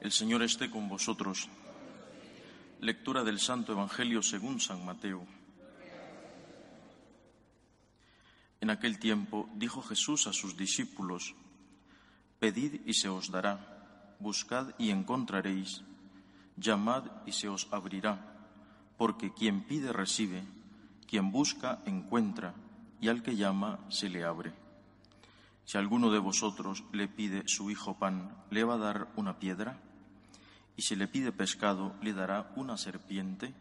El Señor esté con vosotros. Lectura del Santo Evangelio según San Mateo. En aquel tiempo dijo Jesús a sus discípulos, Pedid y se os dará, buscad y encontraréis, llamad y se os abrirá, porque quien pide recibe, quien busca encuentra, y al que llama se le abre. Si alguno de vosotros le pide su hijo pan, ¿le va a dar una piedra? Y si le pide pescado, ¿le dará una serpiente?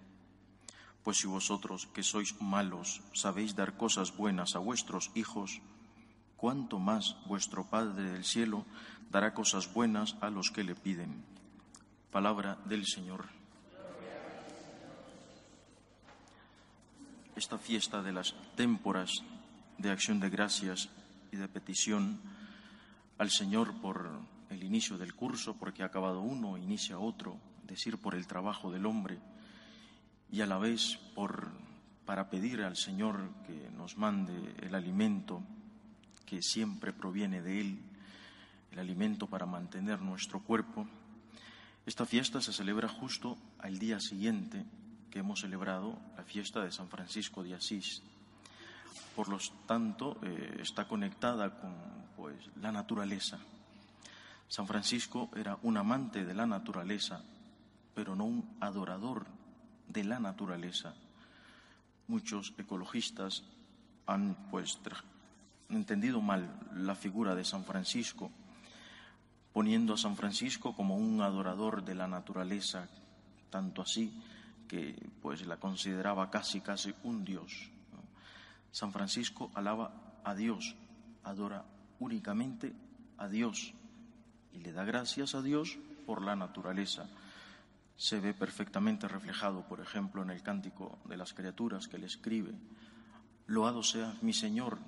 Pues si vosotros, que sois malos, sabéis dar cosas buenas a vuestros hijos, cuánto más vuestro Padre del cielo dará cosas buenas a los que le piden. Palabra del Señor. Esta fiesta de las témporas de acción de gracias y de petición al Señor por el inicio del curso, porque ha acabado uno, inicia otro, decir por el trabajo del hombre, y a la vez por, para pedir al Señor que nos mande el alimento que siempre proviene de Él, el alimento para mantener nuestro cuerpo. Esta fiesta se celebra justo al día siguiente que hemos celebrado la fiesta de San Francisco de Asís. Por lo tanto, eh, está conectada con pues, la naturaleza. San Francisco era un amante de la naturaleza, pero no un adorador de la naturaleza. Muchos ecologistas han pues entendido mal la figura de San Francisco, poniendo a San Francisco como un adorador de la naturaleza, tanto así que pues la consideraba casi casi un dios. San Francisco alaba a Dios, adora únicamente a Dios y le da gracias a Dios por la naturaleza. Se ve perfectamente reflejado, por ejemplo, en el cántico de las criaturas que le escribe. Loado seas mi Señor.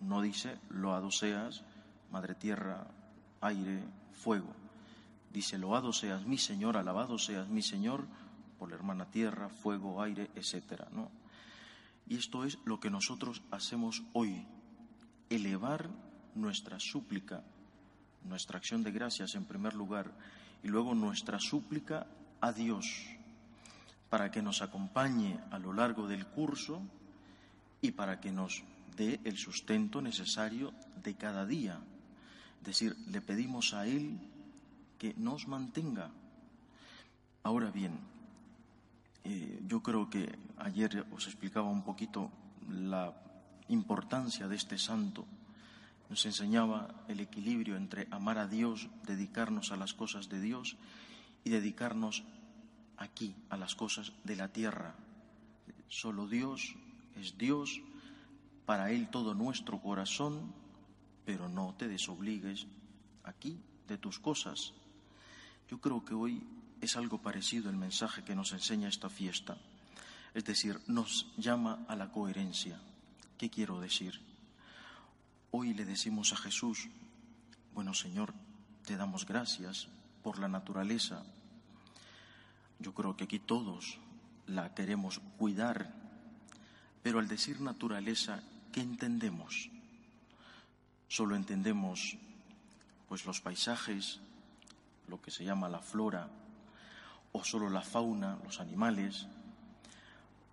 No dice loado seas, Madre Tierra, aire, fuego. Dice loado seas mi Señor, alabado seas mi Señor por la hermana tierra, fuego, aire, etcétera, ¿no? Y esto es lo que nosotros hacemos hoy, elevar nuestra súplica, nuestra acción de gracias en primer lugar, y luego nuestra súplica a Dios, para que nos acompañe a lo largo del curso y para que nos dé el sustento necesario de cada día. Es decir, le pedimos a Él que nos mantenga. Ahora bien, eh, yo creo que ayer os explicaba un poquito la importancia de este santo. Nos enseñaba el equilibrio entre amar a Dios, dedicarnos a las cosas de Dios y dedicarnos aquí a las cosas de la tierra. Solo Dios es Dios, para Él todo nuestro corazón, pero no te desobligues aquí de tus cosas. Yo creo que hoy es algo parecido el mensaje que nos enseña esta fiesta. Es decir, nos llama a la coherencia. ¿Qué quiero decir? Hoy le decimos a Jesús, bueno Señor, te damos gracias por la naturaleza. Yo creo que aquí todos la queremos cuidar, pero al decir naturaleza, ¿qué entendemos? Solo entendemos pues los paisajes, lo que se llama la flora, o solo la fauna, los animales,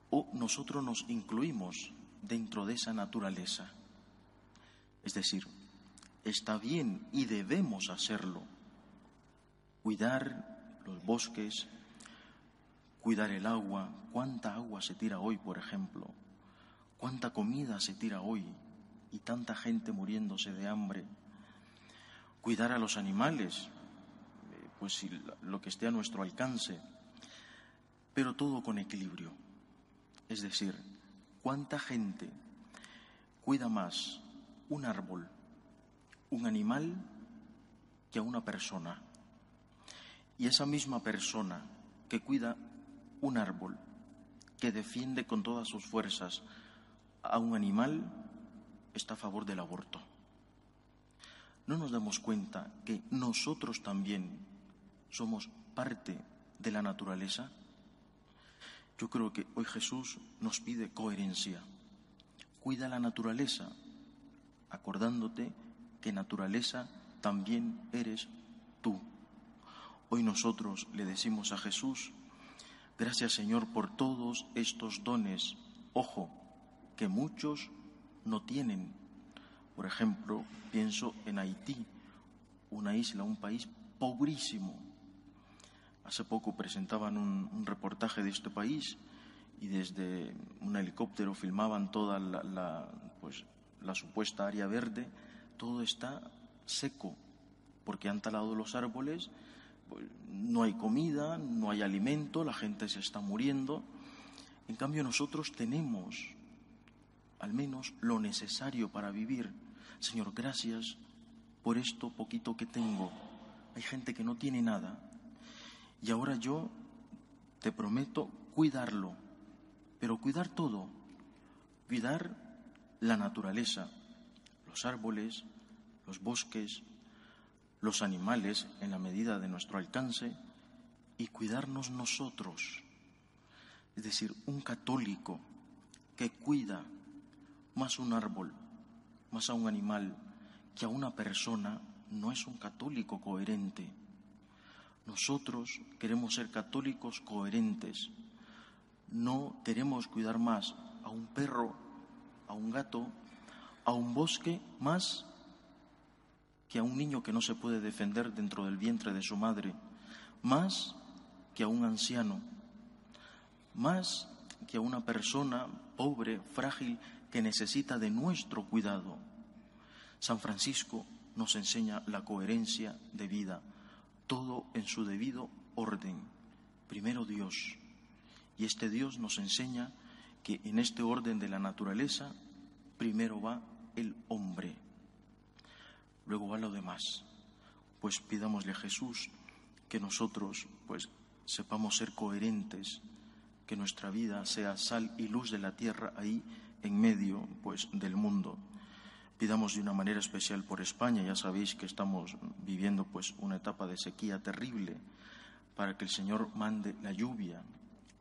o nosotros nos incluimos dentro de esa naturaleza. Es decir, está bien y debemos hacerlo. Cuidar los bosques, cuidar el agua. ¿Cuánta agua se tira hoy, por ejemplo? ¿Cuánta comida se tira hoy? Y tanta gente muriéndose de hambre. Cuidar a los animales, eh, pues lo que esté a nuestro alcance, pero todo con equilibrio. Es decir, ¿cuánta gente cuida más un árbol, un animal que a una persona. Y esa misma persona que cuida un árbol, que defiende con todas sus fuerzas a un animal, está a favor del aborto. No nos damos cuenta que nosotros también somos parte de la naturaleza. Yo creo que hoy Jesús nos pide coherencia. Cuida la naturaleza, acordándote que naturaleza también eres tú. Hoy nosotros le decimos a Jesús, gracias Señor por todos estos dones. Ojo, que muchos no tienen. Por ejemplo, pienso en Haití, una isla, un país pobrísimo. Hace poco presentaban un, reportaje de este país y desde un helicóptero filmaban toda la, pues, la supuesta área verde. Todo está seco porque han talado los árboles, pues, no hay comida, no hay alimento, la gente se está muriendo. En cambio nosotros tenemos al menos lo necesario para vivir. Señor, gracias por esto poquito que tengo. Hay gente que no tiene nada. Y ahora yo te prometo cuidarlo, pero cuidar todo, cuidar la naturaleza, los árboles, los bosques, los animales en la medida de nuestro alcance y cuidarnos nosotros. Es decir, un católico que cuida más un árbol, más a un animal que a una persona, no es un católico coherente. Nosotros queremos ser católicos coherentes. No queremos cuidar más a un perro, a un gato, a un bosque más que a un niño que no se puede defender dentro del vientre de su madre, más que a un anciano, más que a una persona pobre, frágil, que necesita de nuestro cuidado. San Francisco nos enseña la coherencia de vida, todo en su debido orden. Primero Dios. Y este Dios nos enseña que en este orden de la naturaleza, primero va el hombre, luego va lo demás. Pues pidámosle a Jesús que nosotros pues sepamos ser coherentes, que nuestra vida sea sal y luz de la tierra ahí en medio pues del mundo. Pidamos de una manera especial por España, ya sabéis que estamos viviendo pues una etapa de sequía terrible para que el Señor mande la lluvia.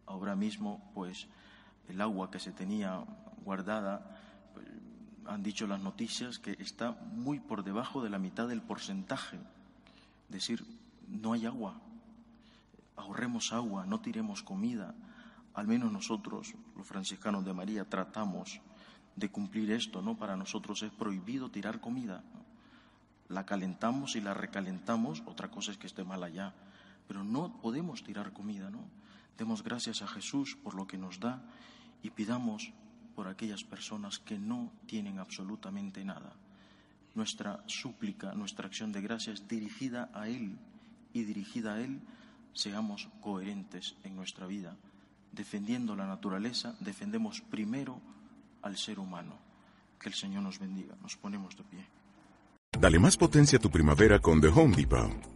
Ahora mismo pues el agua que se tenía guardada pues, han dicho las noticias que está muy por debajo de la mitad del porcentaje. Decir, no hay agua. Ahorremos agua, no tiremos comida, al menos nosotros, los franciscanos de María, tratamos de cumplir esto, ¿no? Para nosotros es prohibido tirar comida. La calentamos y la recalentamos, otra cosa es que esté mal allá, pero no podemos tirar comida, ¿no? Demos gracias a Jesús por lo que nos da y pidamos por aquellas personas que no tienen absolutamente nada. Nuestra súplica, nuestra acción de gracias dirigida a Él y dirigida a Él, seamos coherentes en nuestra vida defendiendo la naturaleza, defendemos primero al ser humano. Que el Señor nos bendiga. Nos ponemos de pie. Dale más potencia a tu primavera con The Home Depot.